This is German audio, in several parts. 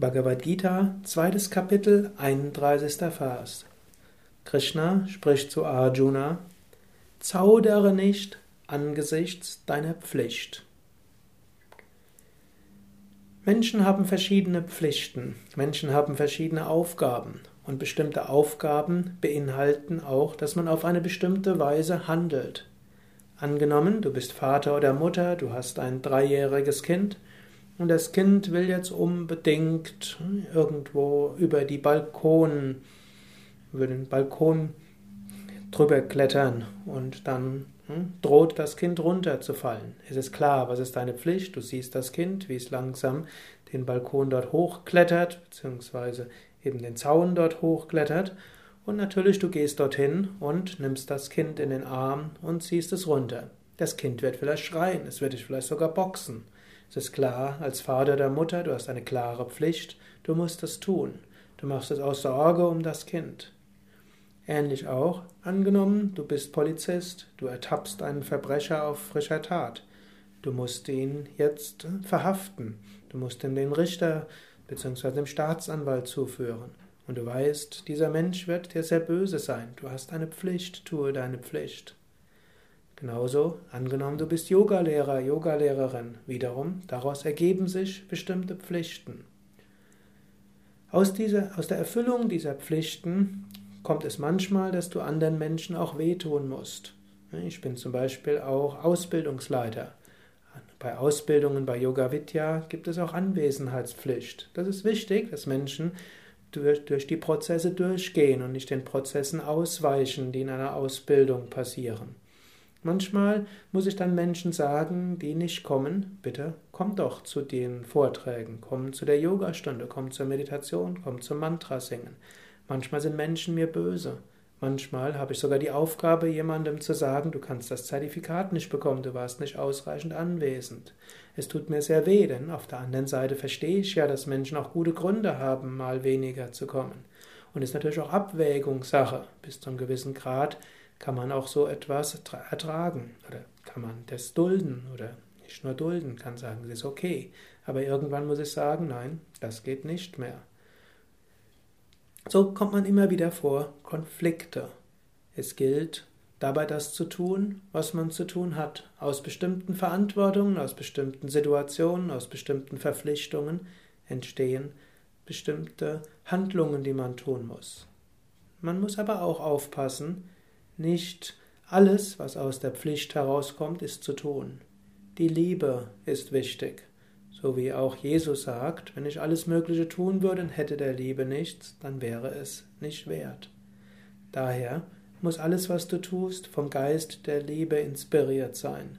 Bhagavad Gita, zweites Kapitel, 31. Vers. Krishna spricht zu Arjuna: Zaudere nicht angesichts deiner Pflicht. Menschen haben verschiedene Pflichten, Menschen haben verschiedene Aufgaben und bestimmte Aufgaben beinhalten auch, dass man auf eine bestimmte Weise handelt. Angenommen, du bist Vater oder Mutter, du hast ein dreijähriges Kind und das Kind will jetzt unbedingt irgendwo über die Balkon, über den Balkon drüber klettern und dann hm, droht das Kind runterzufallen. Es ist klar, was ist deine Pflicht? Du siehst das Kind, wie es langsam den Balkon dort hochklettert, beziehungsweise eben den Zaun dort hochklettert. Und natürlich, du gehst dorthin und nimmst das Kind in den Arm und ziehst es runter. Das Kind wird vielleicht schreien, es wird dich vielleicht sogar boxen. Es ist klar, als Vater der Mutter, du hast eine klare Pflicht, du musst es tun. Du machst es aus Sorge um das Kind. Ähnlich auch, angenommen, du bist Polizist, du ertappst einen Verbrecher auf frischer Tat. Du musst ihn jetzt verhaften. Du musst ihm den Richter bzw. dem Staatsanwalt zuführen. Und du weißt, dieser Mensch wird dir sehr böse sein. Du hast eine Pflicht, tue deine Pflicht. Genauso, angenommen, du bist Yogalehrer, Yogalehrerin, wiederum, daraus ergeben sich bestimmte Pflichten. Aus, dieser, aus der Erfüllung dieser Pflichten kommt es manchmal, dass du anderen Menschen auch wehtun musst. Ich bin zum Beispiel auch Ausbildungsleiter. Bei Ausbildungen bei Yoga Vidya gibt es auch Anwesenheitspflicht. Das ist wichtig, dass Menschen durch, durch die Prozesse durchgehen und nicht den Prozessen ausweichen, die in einer Ausbildung passieren. Manchmal muss ich dann Menschen sagen, die nicht kommen, bitte komm doch zu den Vorträgen, komm zu der Yogastunde, komm zur Meditation, komm zum Mantra singen. Manchmal sind Menschen mir böse. Manchmal habe ich sogar die Aufgabe, jemandem zu sagen, du kannst das Zertifikat nicht bekommen, du warst nicht ausreichend anwesend. Es tut mir sehr weh, denn auf der anderen Seite verstehe ich ja, dass Menschen auch gute Gründe haben, mal weniger zu kommen. Und ist natürlich auch Abwägungssache. Bis zu einem gewissen Grad kann man auch so etwas ertragen oder kann man das dulden oder nicht nur dulden, kann sagen, es ist okay. Aber irgendwann muss ich sagen, nein, das geht nicht mehr. So kommt man immer wieder vor Konflikte. Es gilt dabei das zu tun, was man zu tun hat. Aus bestimmten Verantwortungen, aus bestimmten Situationen, aus bestimmten Verpflichtungen entstehen bestimmte Handlungen, die man tun muss. Man muss aber auch aufpassen, nicht alles, was aus der Pflicht herauskommt, ist zu tun. Die Liebe ist wichtig. So wie auch Jesus sagt, wenn ich alles Mögliche tun würde und hätte der Liebe nichts, dann wäre es nicht wert. Daher muss alles, was du tust, vom Geist der Liebe inspiriert sein.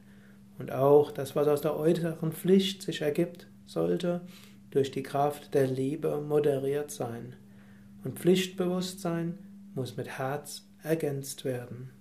Und auch das, was aus der äußeren Pflicht sich ergibt, sollte durch die Kraft der Liebe moderiert sein. Und Pflichtbewusstsein muss mit Herz ergänzt werden.